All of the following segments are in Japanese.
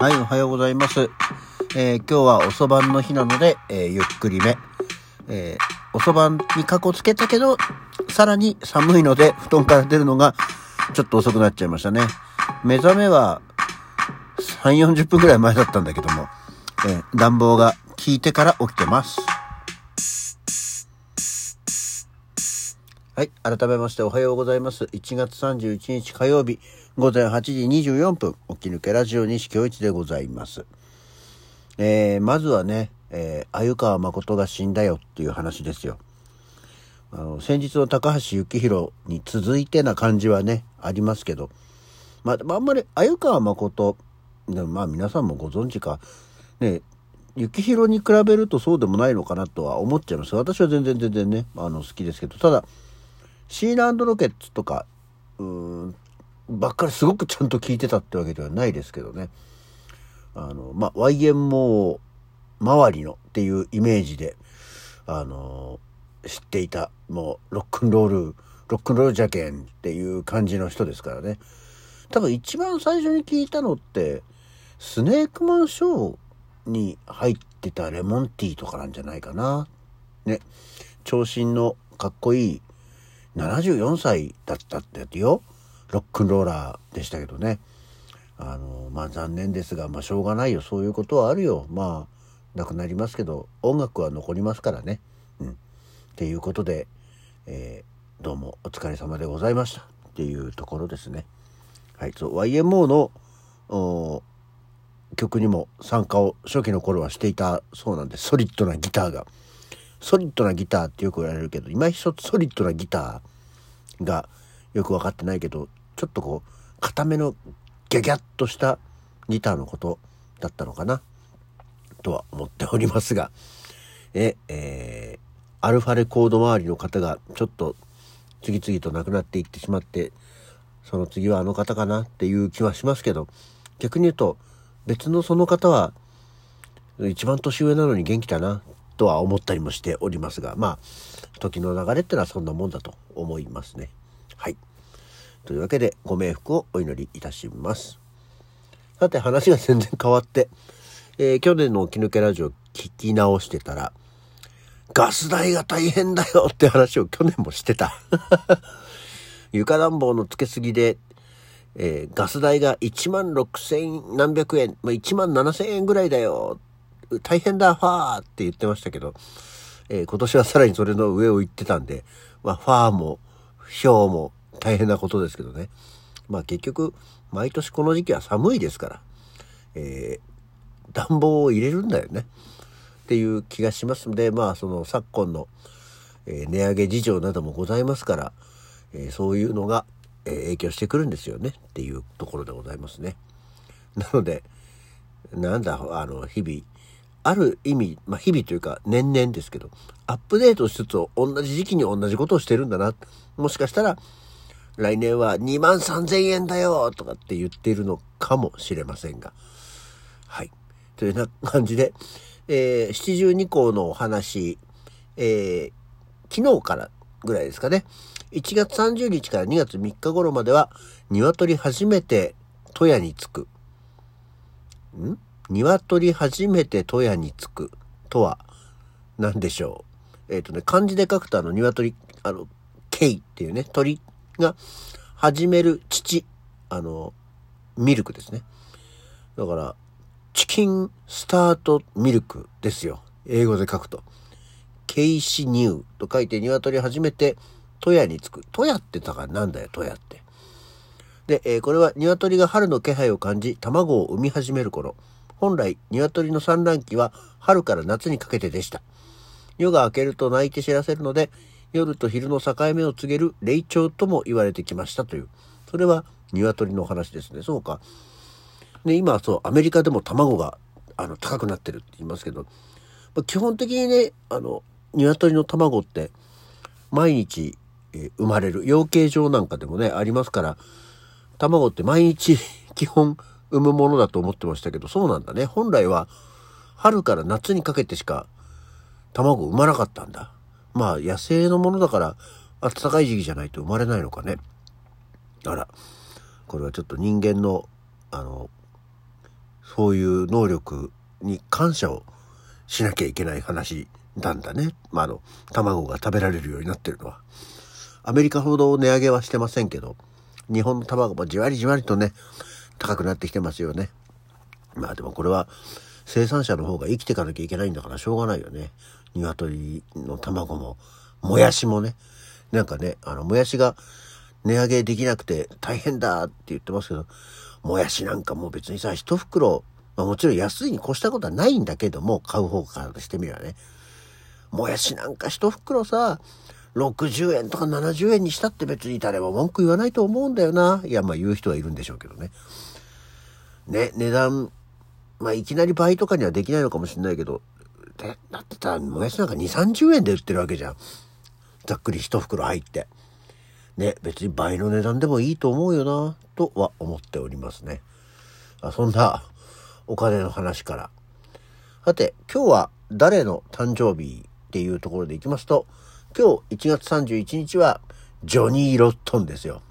はい、おはようございます。えー今日はおそばんの日なので、えーゆっくりめ。えーおそばんにかこつけたけど、さらに寒いので、布団から出るのがちょっと遅くなっちゃいましたね。目覚めは3、40分くらい前だったんだけども、え暖房が効いてから起きてます。はい。改めましておはようございます。1月31日火曜日午前8時24分、起き抜けラジオ西京一でございます。えー、まずはね、えー、鮎川誠が死んだよっていう話ですよ。あの、先日の高橋幸宏に続いてな感じはね、ありますけど、まあ、あんまり鮎川誠、でもまあ皆さんもご存知か、ね、幸宏に比べるとそうでもないのかなとは思っちゃいます。私は全然全然ね、あの、好きですけど、ただ、シーランドロケッツとか、うーん、ばっかりすごくちゃんと聞いてたってわけではないですけどね。あの、まあ、YMO 周りのっていうイメージで、あの、知っていた、もう、ロックンロール、ロックンロールじゃけんっていう感じの人ですからね。多分一番最初に聞いたのって、スネークマンショーに入ってたレモンティーとかなんじゃないかな。ね。長身のかっこいい74歳だったってやつよ。ロックンローラーでしたけどね。あの、まあ残念ですが、まあしょうがないよ。そういうことはあるよ。まあ、なくなりますけど、音楽は残りますからね。うん。っていうことで、えーどうもお疲れ様でございました。っていうところですね。はい。そう、YMO の、お曲にも参加を初期の頃はしていたそうなんです。ソリッドなギターが。ソリッドなギターってよく言われるけど、今一つソリッドなギターがよく分かってないけど、ちょっとこう、固めのギャギャッとしたギターのことだったのかな、とは思っておりますが、え、えーアルファレコード周りの方がちょっと次々と亡くなっていってしまって、その次はあの方かなっていう気はしますけど、逆に言うと、別のその方は、一番年上なのに元気だな、とは思ったりもしておりますが、まあ、時の流れってのはそんなもんだと思いますね。はい。というわけで、ご冥福をお祈りいたします。さて、話が全然変わって、えー去年の起き抜けラジオ聞き直してたら、ガス代が大変だよって話を去年もしてた。床暖房のつけすぎで、えーガス代が1万6千何百円、まあ、1万7千円ぐらいだよ。大変だ、ファーって言ってましたけど、えー今年はさらにそれの上を行ってたんで、まあ、ファーも、ヒョーも大変なことですけどね。まあ結局、毎年この時期は寒いですから、えー暖房を入れるんだよね。っていう気がしますので、まあその昨今の、えー値上げ事情などもございますから、えそういうのが、え影響してくるんですよねっていうところでございますね。なので、なんだ、あの、日々、ある意味、まあ、日々というか年々ですけど、アップデートしつつ同じ時期に同じことをしてるんだな。もしかしたら、来年は2万3000円だよとかって言っているのかもしれませんが。はい。というような感じで、えー、七十二項のお話、えー、昨日からぐらいですかね。1月30日から2月3日頃までは、鶏初めて戸屋に着く。ん？鶏初めて戸屋に着くとは何でしょう。えっ、とね、漢字で書くとあの鶏、あの、ケイっていうね、鳥が始める乳、あの、ミルクですね。だから、チキンスタートミルクですよ。英語で書くと。ケイシニューと書いて鶏初めて戸屋に着く。戸屋ってだからなんだよ、戸屋って。で、えーこれは鶏が春の気配を感じ、卵を産み始める頃。本来、鶏の産卵期は春から夏にかけてでした。夜が明けると鳴いて知らせるので、夜と昼の境目を告げる霊長とも言われてきましたという。それは鶏の話ですね。そうか。で、今そう、アメリカでも卵が、あの、高くなってるって言いますけど、まあ基本的にね、あの、鶏の卵って、毎日、えー生まれる。養鶏場なんかでもね、ありますから、卵って毎日基本産むものだと思ってましたけど、そうなんだね。本来は春から夏にかけてしか卵を産まなかったんだ。まあ野生のものだから暖かい時期じゃないと生まれないのかね。あら、これはちょっと人間の、あの、そういう能力に感謝をしなきゃいけない話なんだね。まあ、あの、卵が食べられるようになってるのは。アメリカほど値上げはしてませんけど、日本の卵もじわりじわりとね、高くなってきてますよね。まあでもこれは生産者の方が生きていかなきゃいけないんだからしょうがないよね。鶏の卵も、もやしもね。なんかね、あの、もやしが値上げできなくて大変だって言ってますけど、もやしなんかもう別にさ、一袋、まあ、もちろん安いに越したことはないんだけども、買う方からしてみればね。もやしなんか一袋さ、60円とか70円にしたって別に誰も文句言わないと思うんだよな。いや、まあ言う人はいるんでしょうけどね。ね、値段、まあいきなり倍とかにはできないのかもしれないけど、でだってさ、もやしなんか2、30円で売ってるわけじゃん。ざっくり一袋入って。ね、別に倍の値段でもいいと思うよな、とは思っておりますね。あそんなお金の話から。さて、今日は誰の誕生日っていうところでいきますと、今日1月31日はジョニー・ロットンですよ。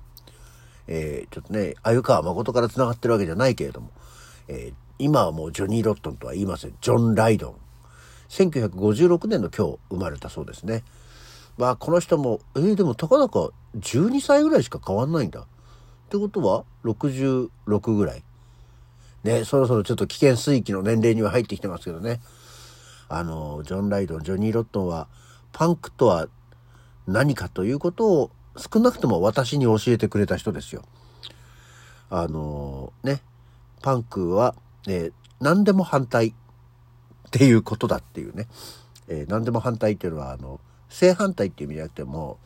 えー、ちょっとね、鮎川誠から繋がってるわけじゃないけれども、えー、今はもうジョニー・ロットンとは言いません。ジョン・ライドン。1956年の今日生まれたそうですね。まあこの人も、えー、でもたかだか12歳ぐらいしか変わんないんだ。ってことは66ぐらい。ね、そろそろちょっと危険水域の年齢には入ってきてますけどね。あの、ジョン・ライドン、ジョニー・ロットンは、パンクとは何かということを少なくとも私に教えてくれた人ですよ。あのね、パンクは、えー、何でも反対っていうことだっていうね。えー、何でも反対っていうのは、あの、正反対っていう意味じゃなくても、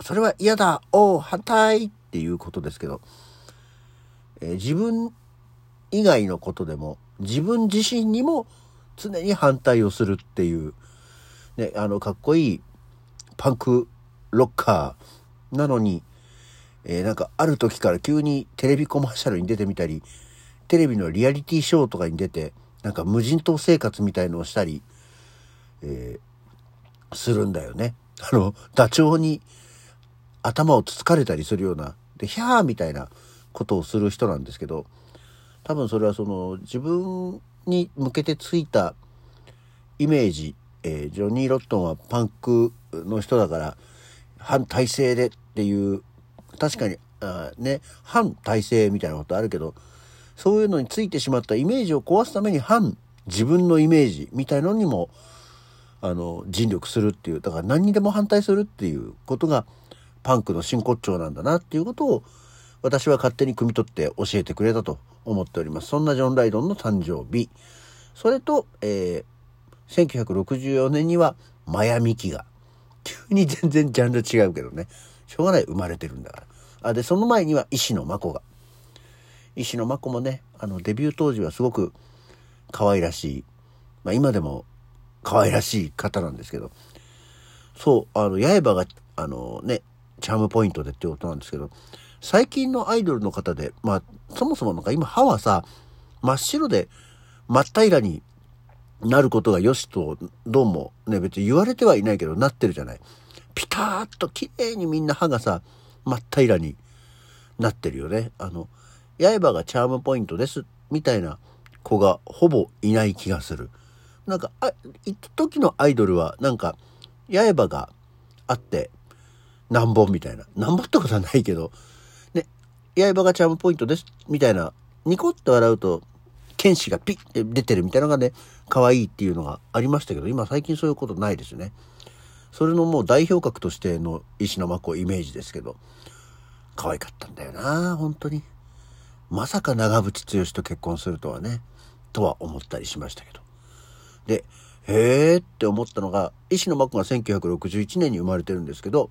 それは嫌だおう反対っていうことですけど、えー、自分以外のことでも、自分自身にも常に反対をするっていう、ね、あの、かっこいいパンクロッカーなのに、えー、なんかある時から急にテレビコマーシャルに出てみたり、テレビのリアリティショーとかに出て、なんか無人島生活みたいのをしたり、えー、するんだよね。あの、ダチョウに頭をつつかれたりするような、で、ヒャーみたいなことをする人なんですけど、多分それはその自分に向けてついたイメージ、えー、ジョニー・ロットンはパンクの人だから反体制でっていう確かにね反体制みたいなことあるけどそういうのについてしまったイメージを壊すために反自分のイメージみたいのにもあの尽力するっていうだから何にでも反対するっていうことがパンクの真骨頂なんだなっていうことを私は勝手に汲み取って教えてくれたと思っております。そんなジョン・ライドンの誕生日。それと、えー、1964年にはマヤミキが。急に全然ジャンル違うけどね。しょうがない生まれてるんだから。あで、その前には石野真子が。石野真子もね、あの、デビュー当時はすごく可愛らしい。まあ今でも可愛らしい方なんですけど。そう、あの、刃が、あのね、チャームポイントでってことなんですけど、最近のアイドルの方で、まあ、そもそもなんか今歯はさ、真っ白で真っ平らになることが良しと、どうもね、別に言われてはいないけど、なってるじゃない。ピターッと綺麗にみんな歯がさ、真っ平らになってるよね。あの、刃がチャームポイントです、みたいな子がほぼいない気がする。なんか、あ、一時のアイドルは、なんか、刃があって、何本みたいな。何本ってことはないけど、刃がチャームポイントです、みたいな、ニコッと笑うと、剣士がピッて出てるみたいなのがね、可愛いっていうのがありましたけど、今最近そういうことないですね。それのもう代表格としての石の真子イメージですけど、可愛かったんだよな本当に。まさか長渕剛と結婚するとはね、とは思ったりしましたけど。で、へーって思ったのが、石野真子が1961年に生まれてるんですけど、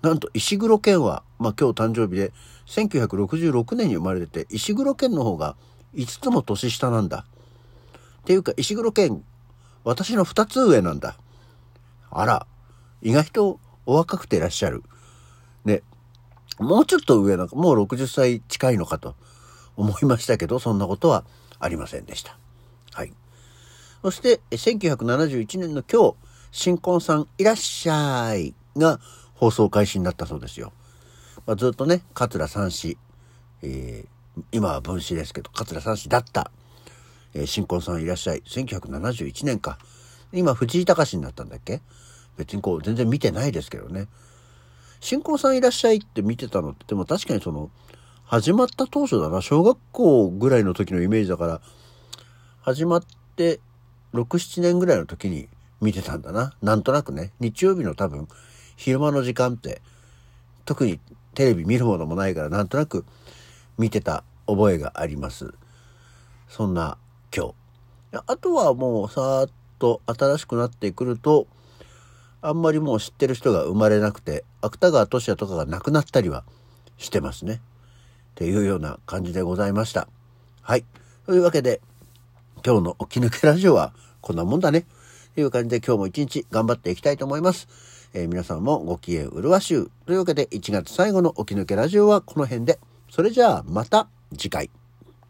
なんと石黒賢は、まあ今日誕生日で、1966年に生まれてて、石黒賢の方が5つも年下なんだ。っていうか、石黒賢、私の2つ上なんだ。あら、意外とお若くていらっしゃる。ね、もうちょっと上なんか、もう60歳近いのかと思いましたけど、そんなことはありませんでした。はい。そして、1971年の今日、新婚さんいらっしゃいが放送開始になったそうですよ。まあ、ずっとね、桂三子、えー、今は分子ですけど、桂三子だったえー、新婚さんいらっしゃい。1971年か。今、藤井隆になったんだっけ？別にこう、全然見てないですけどね。新婚さんいらっしゃいって見てたのって、でも確かにその、始まった当初だな。小学校ぐらいの時のイメージだから、始まって6、7年ぐらいの時に見てたんだな。なんとなくね。日曜日の多分、昼間の時間って、特にテレビ見るものもないから、なんとなく見てた覚えがあります。そんな今日。あとはもうさーっと新しくなってくると、あんまりもう知ってる人が生まれなくて、芥川俊也とかが亡くなったりはしてますね。っていうような感じでございました。はい。というわけで、今日の起き抜けラジオはこんなもんだね。という感じで今日も一日頑張っていきたいと思います。えー、皆さんもご機嫌うるわしゅう。というわけで1月最後の起き抜けラジオはこの辺で。それじゃあまた次回。